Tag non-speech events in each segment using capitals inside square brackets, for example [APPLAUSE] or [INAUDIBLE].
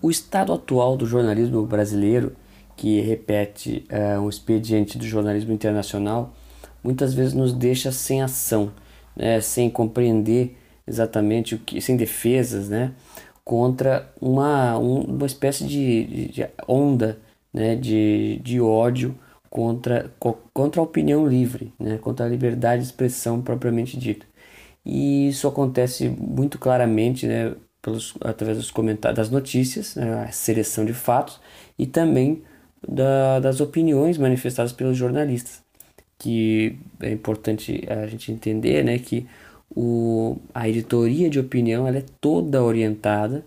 O estado atual do jornalismo brasileiro, que repete uh, um expediente do jornalismo internacional, muitas vezes nos deixa sem ação, né, sem compreender exatamente o que, sem defesas, né, contra uma, um, uma espécie de, de onda né, de, de ódio contra, contra a opinião livre, né, contra a liberdade de expressão propriamente dita. E isso acontece muito claramente né, pelos, através dos comentários, das notícias, né, a seleção de fatos e também da, das opiniões manifestadas pelos jornalistas. Que é importante a gente entender né, que o, a editoria de opinião ela é toda orientada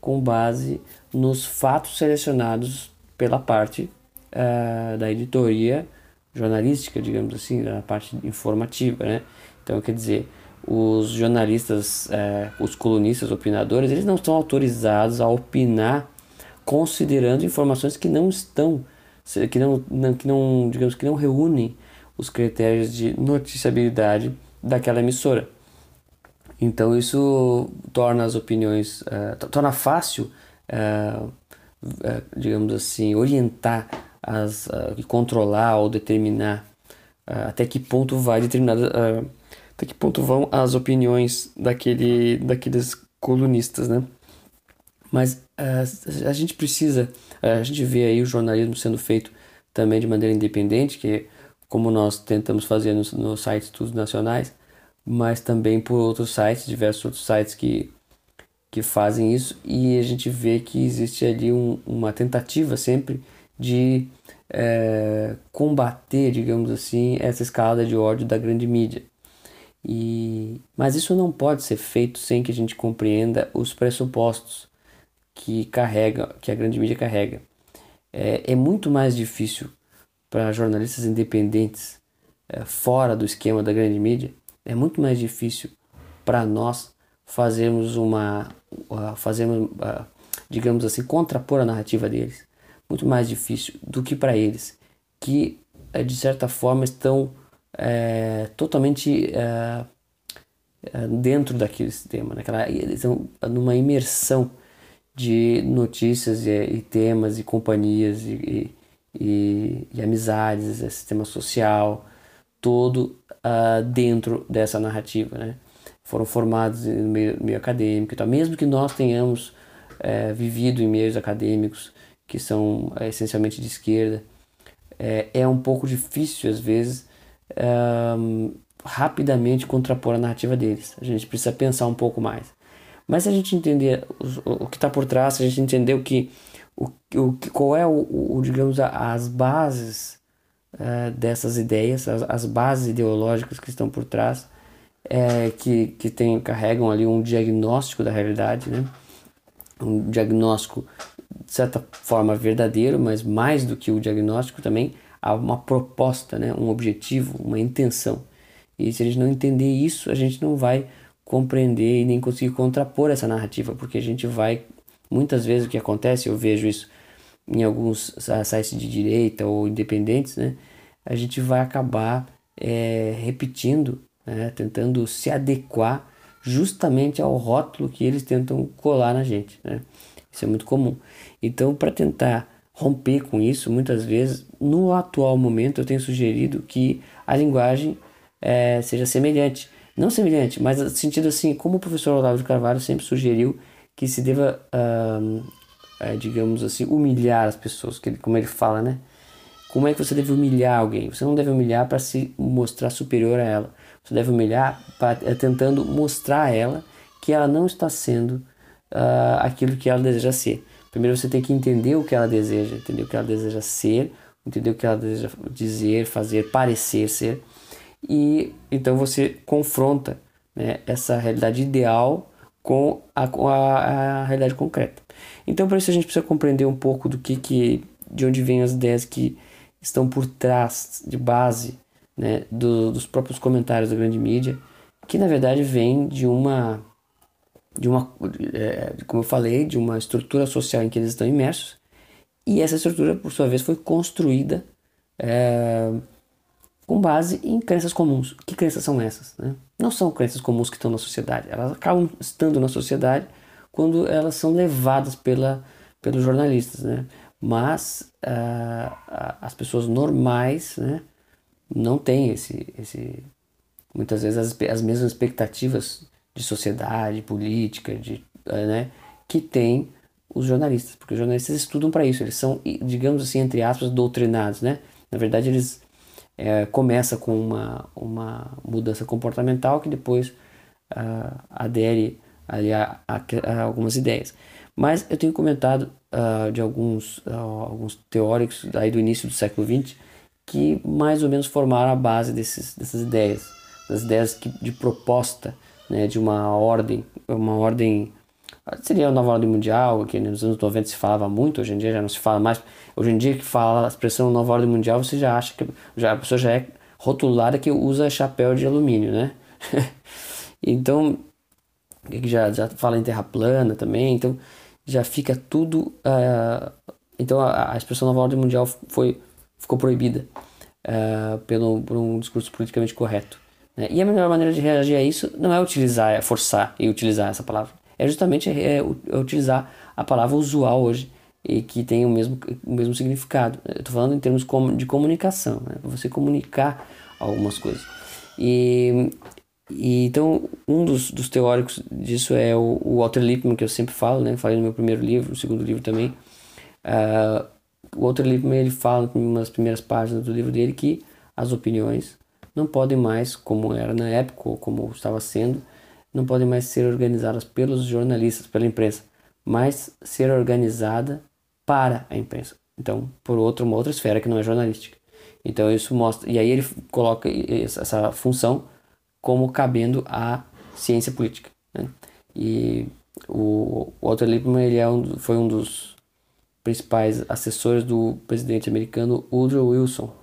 com base nos fatos selecionados pela parte uh, da editoria jornalística, digamos assim, da parte informativa, né? Então, quer dizer, os jornalistas, uh, os colunistas, opinadores, eles não estão autorizados a opinar considerando informações que não estão, que não, não, que não digamos, que não reúnem os critérios de noticiabilidade daquela emissora. Então isso torna as opiniões, uh, torna fácil, uh, uh, digamos assim, orientar as, controlar ou determinar até que ponto vai determinada, até que ponto vão as opiniões daquele, daqueles colunistas, né? Mas a gente precisa, a gente vê aí o jornalismo sendo feito também de maneira independente, que como nós tentamos fazer no, no site Estudos Nacionais, mas também por outros sites, diversos outros sites que, que fazem isso, e a gente vê que existe ali um, uma tentativa sempre de é, combater, digamos assim, essa escalada de ódio da grande mídia. E, mas isso não pode ser feito sem que a gente compreenda os pressupostos que carrega, que a grande mídia carrega. É, é muito mais difícil para jornalistas independentes é, fora do esquema da grande mídia é muito mais difícil para nós fazermos uma uh, fazermos uh, digamos assim contrapor a narrativa deles muito mais difícil do que para eles que uh, de certa forma estão é, totalmente é, dentro daquele sistema naquela eles estão numa imersão de notícias e, e temas e companhias e, e, e amizades sistema social todo uh, dentro dessa narrativa, né? Foram formados no meio, meio acadêmico, então mesmo que nós tenhamos é, vivido em meios acadêmicos que são é, essencialmente de esquerda, é, é um pouco difícil às vezes rapidamente contrapor a narrativa deles. A gente precisa pensar um pouco mais. Mas se a gente entender o, o que está por trás, se a gente entender o que, o, o, qual é o, o digamos as bases uh, dessas ideias, as, as, bases ideológicas que estão por trás, é, que, que tem, carregam ali um diagnóstico da realidade, né? um diagnóstico de certa forma verdadeiro, mas mais do que o diagnóstico também há uma proposta, né? um objetivo, uma intenção. E se a gente não entender isso, a gente não vai compreender e nem conseguir contrapor essa narrativa, porque a gente vai, muitas vezes o que acontece, eu vejo isso em alguns sites de direita ou independentes, né, a gente vai acabar é, repetindo, né, tentando se adequar justamente ao rótulo que eles tentam colar na gente. Né? Isso é muito comum. Então, para tentar romper com isso, muitas vezes, no atual momento, eu tenho sugerido que a linguagem é, seja semelhante. Não semelhante, mas no sentido assim, como o professor Olavo de Carvalho sempre sugeriu que se deva é, digamos assim, humilhar as pessoas, que ele, como ele fala, né? Como é que você deve humilhar alguém? Você não deve humilhar para se mostrar superior a ela. Você deve humilhar pra, é, tentando mostrar a ela que ela não está sendo uh, aquilo que ela deseja ser. Primeiro você tem que entender o que ela deseja, entender o que ela deseja ser, entender o que ela deseja dizer, fazer, parecer ser. E então você confronta né, essa realidade ideal com a, com a, a realidade concreta. Então, para isso a gente precisa compreender um pouco do que, que de onde vêm as ideias que estão por trás de base né, do, dos próprios comentários da grande mídia, que na verdade vem de uma de uma é, como eu falei de uma estrutura social em que eles estão imersos e essa estrutura por sua vez foi construída é, com base em crenças comuns. Que crenças são essas? Né? Não são crenças comuns que estão na sociedade, elas acabam estando na sociedade quando elas são levadas pela, pelos jornalistas, né? Mas uh, as pessoas normais, né, não têm esse, esse muitas vezes as, as mesmas expectativas de sociedade, política, de, uh, né, que tem os jornalistas, porque os jornalistas estudam para isso, eles são, digamos assim, entre aspas, doutrinados, né? Na verdade, eles é, começa com uma, uma mudança comportamental que depois uh, adere ali a, a, a, algumas ideias. Mas eu tenho comentado uh, de alguns, uh, alguns teóricos aí do início do século XX que mais ou menos formaram a base desses, dessas ideias, das ideias que, de proposta né, de uma ordem, uma ordem seria a nova ordem mundial, que nos anos 90 se falava muito, hoje em dia já não se fala mais. Hoje em dia que fala a expressão nova ordem mundial, você já acha que já, a pessoa já é rotulada que usa chapéu de alumínio, né? [LAUGHS] então, já, já fala em terra plana também, então já fica tudo. Uh, então a, a, expressão nova ordem mundial foi, ficou proibida uh, pelo, por um discurso politicamente correto. Né? E a melhor maneira de reagir a isso não é utilizar, é forçar e utilizar essa palavra é justamente é, é, utilizar a palavra usual hoje e que tem o mesmo, o mesmo significado. Estou falando em termos de comunicação, né? você comunicar algumas coisas. E, e então, um dos, dos, teóricos disso é o, o, Walter Lippmann, que eu sempre falo, né? falei no meu primeiro livro, no segundo livro também. Uh, o Walter Lippmann ele fala das primeiras páginas do livro dele que as opiniões não podem mais, como era na época, ou como estava sendo, não podem mais ser organizadas pelos jornalistas, pela imprensa, mas ser organizada para a imprensa. Então, por outra, uma outra esfera que não é jornalística. Então, isso mostra. E aí ele coloca essa função como cabendo à ciência política. Né? E o Walter Lippmann ele é um, foi um dos principais assessores do presidente americano Woodrow Wilson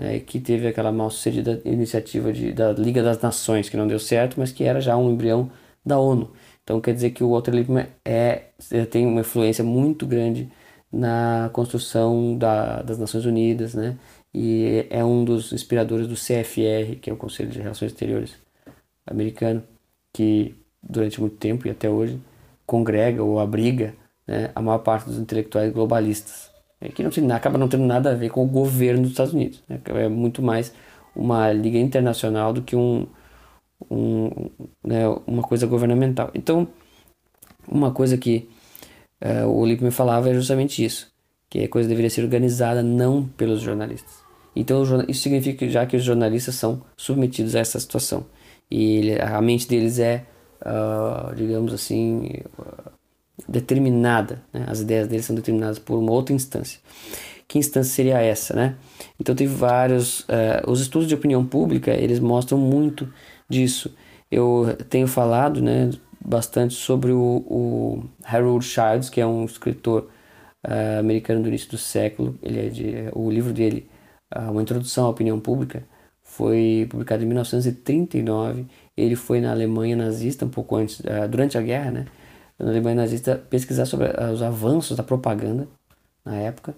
né, que teve aquela mal sucedida iniciativa de, da Liga das Nações, que não deu certo, mas que era já um embrião da ONU. Então quer dizer que o Walter Lippmann é, tem uma influência muito grande na construção da, das Nações Unidas, né? E é um dos inspiradores do CFR, que é o Conselho de Relações Exteriores americano, que durante muito tempo e até hoje congrega ou abriga né, a maior parte dos intelectuais globalistas. É que não tem, acaba não tendo nada a ver com o governo dos Estados Unidos. Né? É muito mais uma liga internacional do que um, um, né, uma coisa governamental. Então, uma coisa que uh, o Lippmann falava é justamente isso, que a coisa deveria ser organizada não pelos jornalistas. Então, isso significa já que os jornalistas são submetidos a essa situação. E ele, a mente deles é, uh, digamos assim, uh, determinada, né? as ideias dele são determinadas por uma outra instância. Que instância seria essa, né? Então tem vários, uh, os estudos de opinião pública eles mostram muito disso. Eu tenho falado, né, bastante sobre o, o Harold Childs, que é um escritor uh, americano do início do século. Ele é de, o livro dele, uh, uma introdução à opinião pública, foi publicado em 1939. Ele foi na Alemanha nazista um pouco antes, durante a guerra, né? Na Alemanha nazista pesquisar sobre os avanços da propaganda na época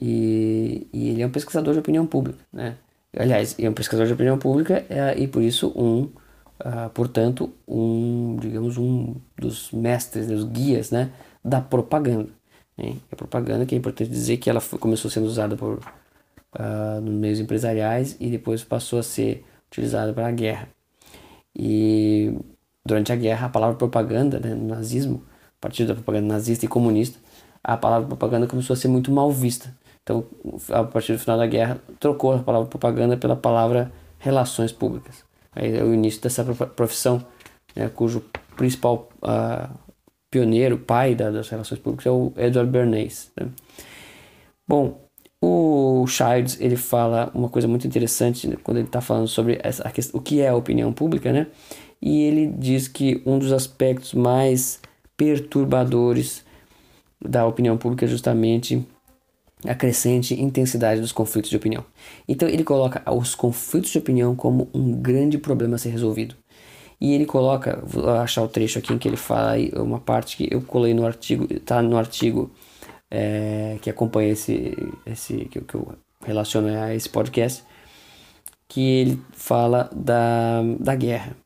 e, e ele é um pesquisador de opinião pública, né? Aliás, é um pesquisador de opinião pública é, e por isso um, uh, portanto, um, digamos, um dos mestres, dos guias, né, da propaganda. Né? A propaganda que é importante dizer que ela foi, começou sendo usada por uh, nos meios empresariais e depois passou a ser utilizada para a guerra. E durante a guerra, a palavra propaganda, né, no nazismo, a partir da propaganda nazista e comunista, a palavra propaganda começou a ser muito mal vista. Então, a partir do final da guerra, trocou a palavra propaganda pela palavra relações públicas. Aí é o início dessa profissão, né, cujo principal uh, pioneiro, pai da, das relações públicas é o Edward Bernays. Né? Bom, o Childs ele fala uma coisa muito interessante né, quando ele está falando sobre essa, a questão, o que é a opinião pública, né? E ele diz que um dos aspectos mais perturbadores da opinião pública é justamente a crescente intensidade dos conflitos de opinião. Então ele coloca os conflitos de opinião como um grande problema a ser resolvido. E ele coloca, vou achar o trecho aqui em que ele fala uma parte que eu colei no artigo, está no artigo é, que acompanha esse, esse que, que eu relaciono a esse podcast, que ele fala da, da guerra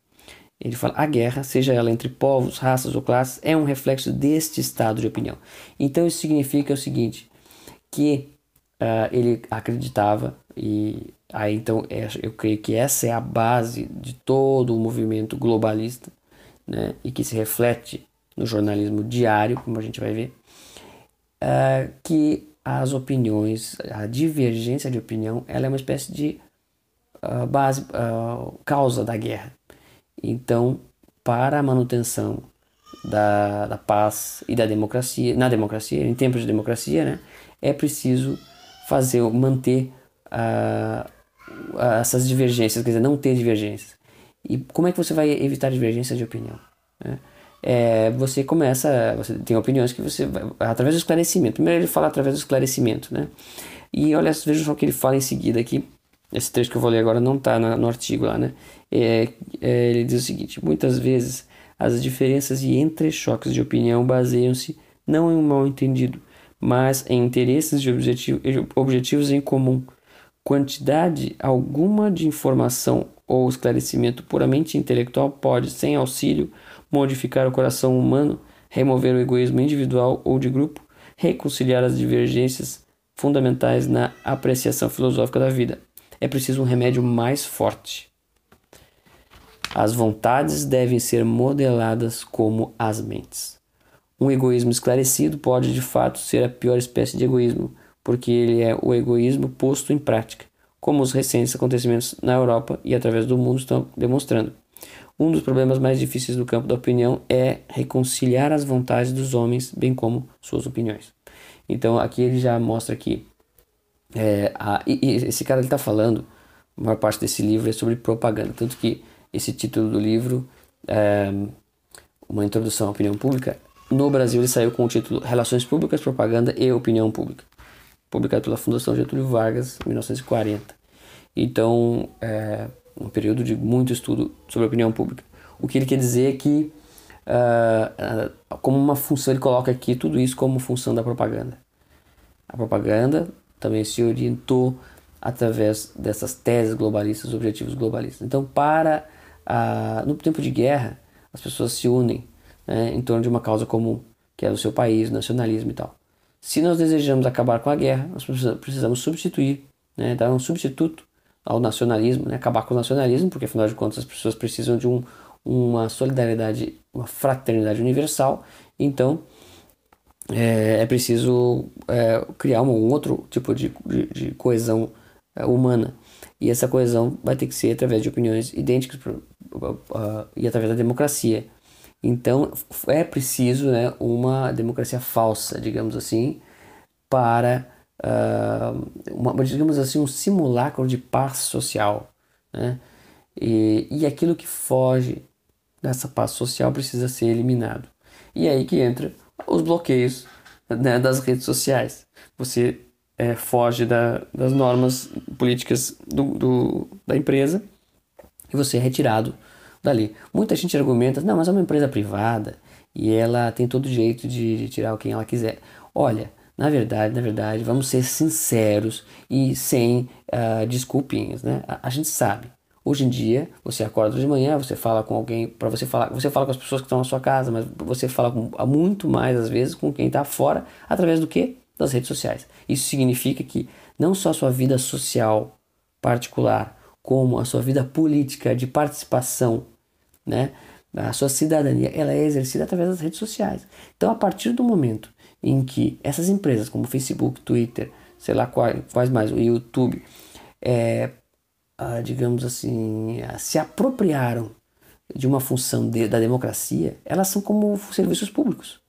Ele fala: a guerra, seja ela entre povos, raças ou classes, é um reflexo deste estado de opinião. Então isso significa o seguinte: que uh, ele acreditava, e aí então é, eu creio que essa é a base de todo o movimento globalista, né, e que se reflete no jornalismo diário, como a gente vai ver, uh, que as opiniões, a divergência de opinião, ela é uma espécie de uh, base, causa da guerra. Então, para a manutenção da, da paz e da democracia, na democracia, em tempos de democracia, né, é preciso fazer, manter uh, essas divergências, quer dizer, não ter divergências. E como é que você vai evitar divergências de opinião? Né? É, você começa, você tem opiniões que você vai, através do esclarecimento. Primeiro ele fala através do esclarecimento, né? E olha, veja só o que ele fala em seguida aqui. Esse trecho que eu vou ler agora não está no artigo lá, né? É, é, ele diz o seguinte: muitas vezes as diferenças e entrechoques de opinião baseiam-se não em um mal entendido, mas em interesses e objetivo, objetivos em comum. Quantidade alguma de informação ou esclarecimento puramente intelectual pode, sem auxílio, modificar o coração humano, remover o egoísmo individual ou de grupo, reconciliar as divergências fundamentais na apreciação filosófica da vida. É preciso um remédio mais forte. As vontades devem ser modeladas como as mentes. Um egoísmo esclarecido pode de fato ser a pior espécie de egoísmo, porque ele é o egoísmo posto em prática, como os recentes acontecimentos na Europa e através do mundo estão demonstrando. Um dos problemas mais difíceis do campo da opinião é reconciliar as vontades dos homens, bem como suas opiniões. Então aqui ele já mostra que é, a, e, esse cara está falando, a maior parte desse livro é sobre propaganda, tanto que esse título do livro, é, uma introdução à opinião pública, no Brasil ele saiu com o título Relações Públicas, Propaganda e Opinião Pública, publicado pela Fundação Getúlio Vargas, em 1940. Então, é um período de muito estudo sobre opinião pública. O que ele quer dizer é que, uh, uh, como uma função, ele coloca aqui tudo isso como função da propaganda. A propaganda também se orientou através dessas teses globalistas, objetivos globalistas. Então, para uh, no tempo de guerra, as pessoas se unem né, em torno de uma causa comum, que é o seu país, nacionalismo e tal. Se nós desejamos acabar com a guerra, nós precisamos substituir, né, dar um substituto ao nacionalismo, né, acabar com o nacionalismo, porque afinal de contas as pessoas precisam de um, uma solidariedade, uma fraternidade universal. Então é, é preciso é, criar um, um, outro tipo de, de, de coesão é, humana. E essa coesão vai ter que ser através de opiniões idênticas e através da democracia. Então é preciso né, uma democracia falsa, digamos assim, para uh, uma, digamos assim, um simulacro de paz social. Né? E, e aquilo que foge dessa paz social precisa ser eliminado. E é aí que entra os bloqueios né, das redes sociais. Você é, foge da, das normas políticas do, do, da empresa e você é retirado dali. Muita gente argumenta, não, mas é uma empresa privada e ela tem todo jeito de, de tirar quem ela quiser. Olha, na verdade, na verdade, vamos ser sinceros e sem uh, desculpinhas, né? A, a, gente sabe. Hoje em dia, você acorda de manhã, você fala com alguém, para você falar, você fala com as pessoas que estão na sua casa, mas você fala com, muito mais às vezes com quem está fora, através do que? Das redes sociais. Isso significa que não só a sua vida social particular, como a sua vida política de participação né? A sua cidadania ela é exercida através das redes sociais. Então, a partir do momento em que essas empresas como Facebook, Twitter, sei lá quais mais, o YouTube, é, ah, digamos assim, se apropriaram de uma função de, da democracia, elas são como serviços públicos.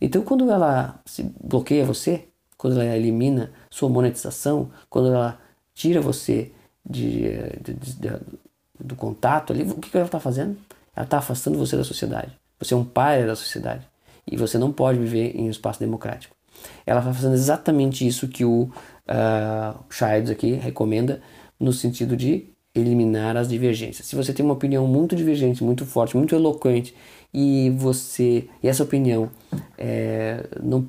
Então, quando ela se bloqueia você, quando ela elimina sua monetização, quando ela tira você de, de, de, do contato ali, o que, que ela está fazendo? Ela está afastando você da sociedade. Você é um pai da sociedade. E você não pode viver em um espaço democrático. Ela está fazendo exatamente isso que o uh, aqui recomenda, no sentido de eliminar as divergências. Se você tem uma opinião muito divergente, muito forte, muito eloquente, e você e essa opinião é, não,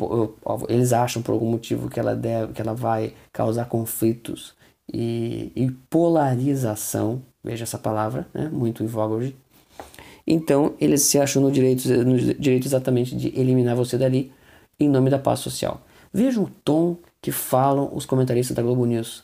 eles acham por algum motivo que ela deve, que ela vai causar conflitos e, e polarização, veja essa palavra, né, muito em voga hoje, Então eles se acham no direito, no direito exatamente de eliminar você dali em nome da paz social. Veja o tom que falam os comentaristas da Globo News.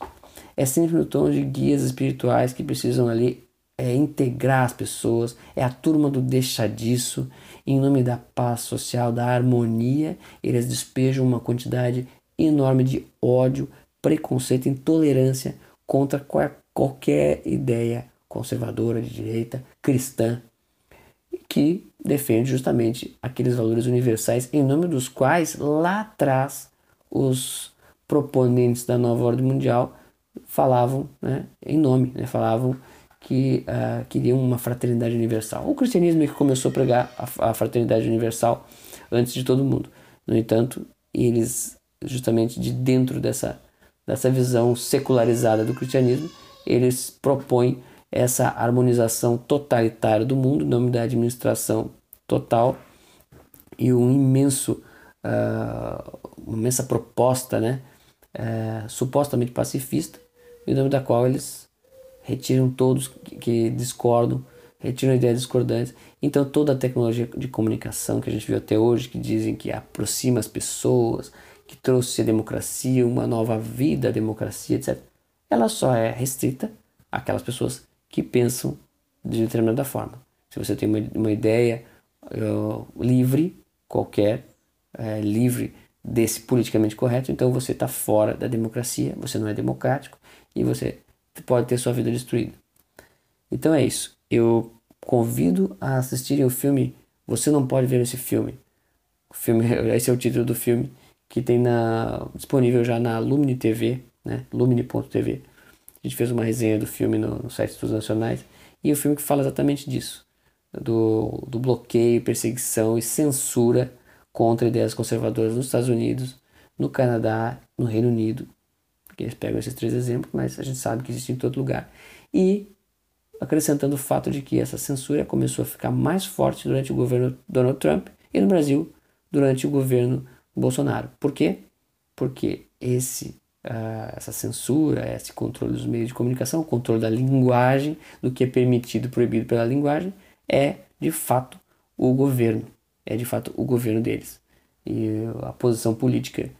É sempre no tom de guias espirituais que precisam ali é, integrar as pessoas, é a turma do deixa disso, em nome da paz social, da harmonia, eles despejam uma quantidade enorme de ódio, preconceito, intolerância contra qualquer ideia conservadora, de direita, cristã, que defende justamente aqueles valores universais em nome dos quais lá atrás os proponentes da nova ordem mundial falavam né, em nome, né, falavam que uh, queriam uma fraternidade universal. O cristianismo é que começou a pregar a, a fraternidade universal antes de todo mundo. No entanto, eles, justamente de dentro dessa, dessa visão secularizada do cristianismo, eles propõem essa harmonização totalitária do mundo, em nome da administração total e um imenso, uh, uma imensa proposta, né, uh, supostamente pacifista, em nome da qual eles retiram todos que discordam, retiram ideias discordantes. Então toda a tecnologia de comunicação que a gente viu até hoje, que dizem que aproxima as pessoas, que trouxe a democracia, uma nova vida à democracia, etc., ela só é restrita àquelas pessoas que pensam de determinada forma. Se você tem uma, uma ideia uh, livre, qualquer, uh, livre desse politicamente correto, então você está fora da democracia, você não é democrático e você pode ter sua vida destruída. Então é isso. Eu convido a assistirem o filme Você Não Pode Ver Esse Filme. O filme [LAUGHS] esse é o título do filme que tem na, disponível já na Lumine TV, né? lumine.tv. A gente fez uma resenha do filme no, no site dos Nacionais e o filme que fala exatamente disso, do, do bloqueio, perseguição e censura contra ideias conservadoras nos Estados Unidos, no Canadá, no Reino Unido que eles pegam esses três exemplos, mas a gente sabe que existe em todo lugar. E acrescentando o fato de que essa censura começou a ficar mais forte durante o governo Donald Trump e no Brasil durante o governo Bolsonaro. Por quê? Porque esse, uh, essa censura, esse controle dos meios de comunicação, o controle da linguagem, do que é permitido e proibido pela linguagem, é de fato o governo, é de fato o governo deles. E a posição política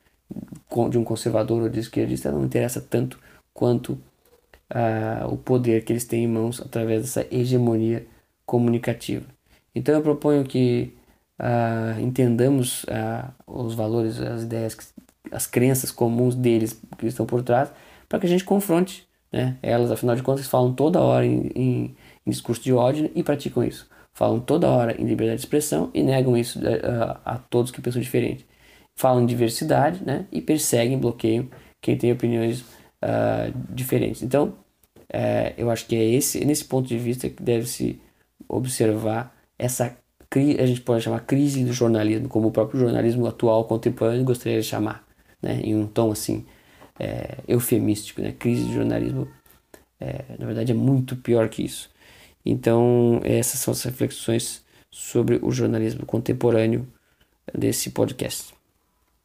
de um conservador ou de esquerdista não interessa tanto quanto uh, o poder que eles têm em mãos através dessa hegemonia comunicativa. Então eu proponho que uh, entendamos uh, os valores, as ideias, as crenças comuns deles que estão por trás, para que a gente confronte né, elas. Afinal de contas, falam toda hora em, em, em, discurso de ódio e praticam isso. Falam toda hora em liberdade de expressão e negam isso a, a todos que pensam diferente falam diversidade né, e perseguem, bloqueiam quem tem opiniões uh, diferentes. Então, uh, eu acho que é esse, nesse ponto de vista que deve se observar essa a gente pode chamar crise do jornalismo, como o próprio jornalismo atual contemporâneo gostaria de chamar, né, em um tom assim é, eufemístico, né, crise do jornalismo, é, na verdade é muito pior que isso. Então essas são as reflexões sobre o jornalismo contemporâneo desse podcast.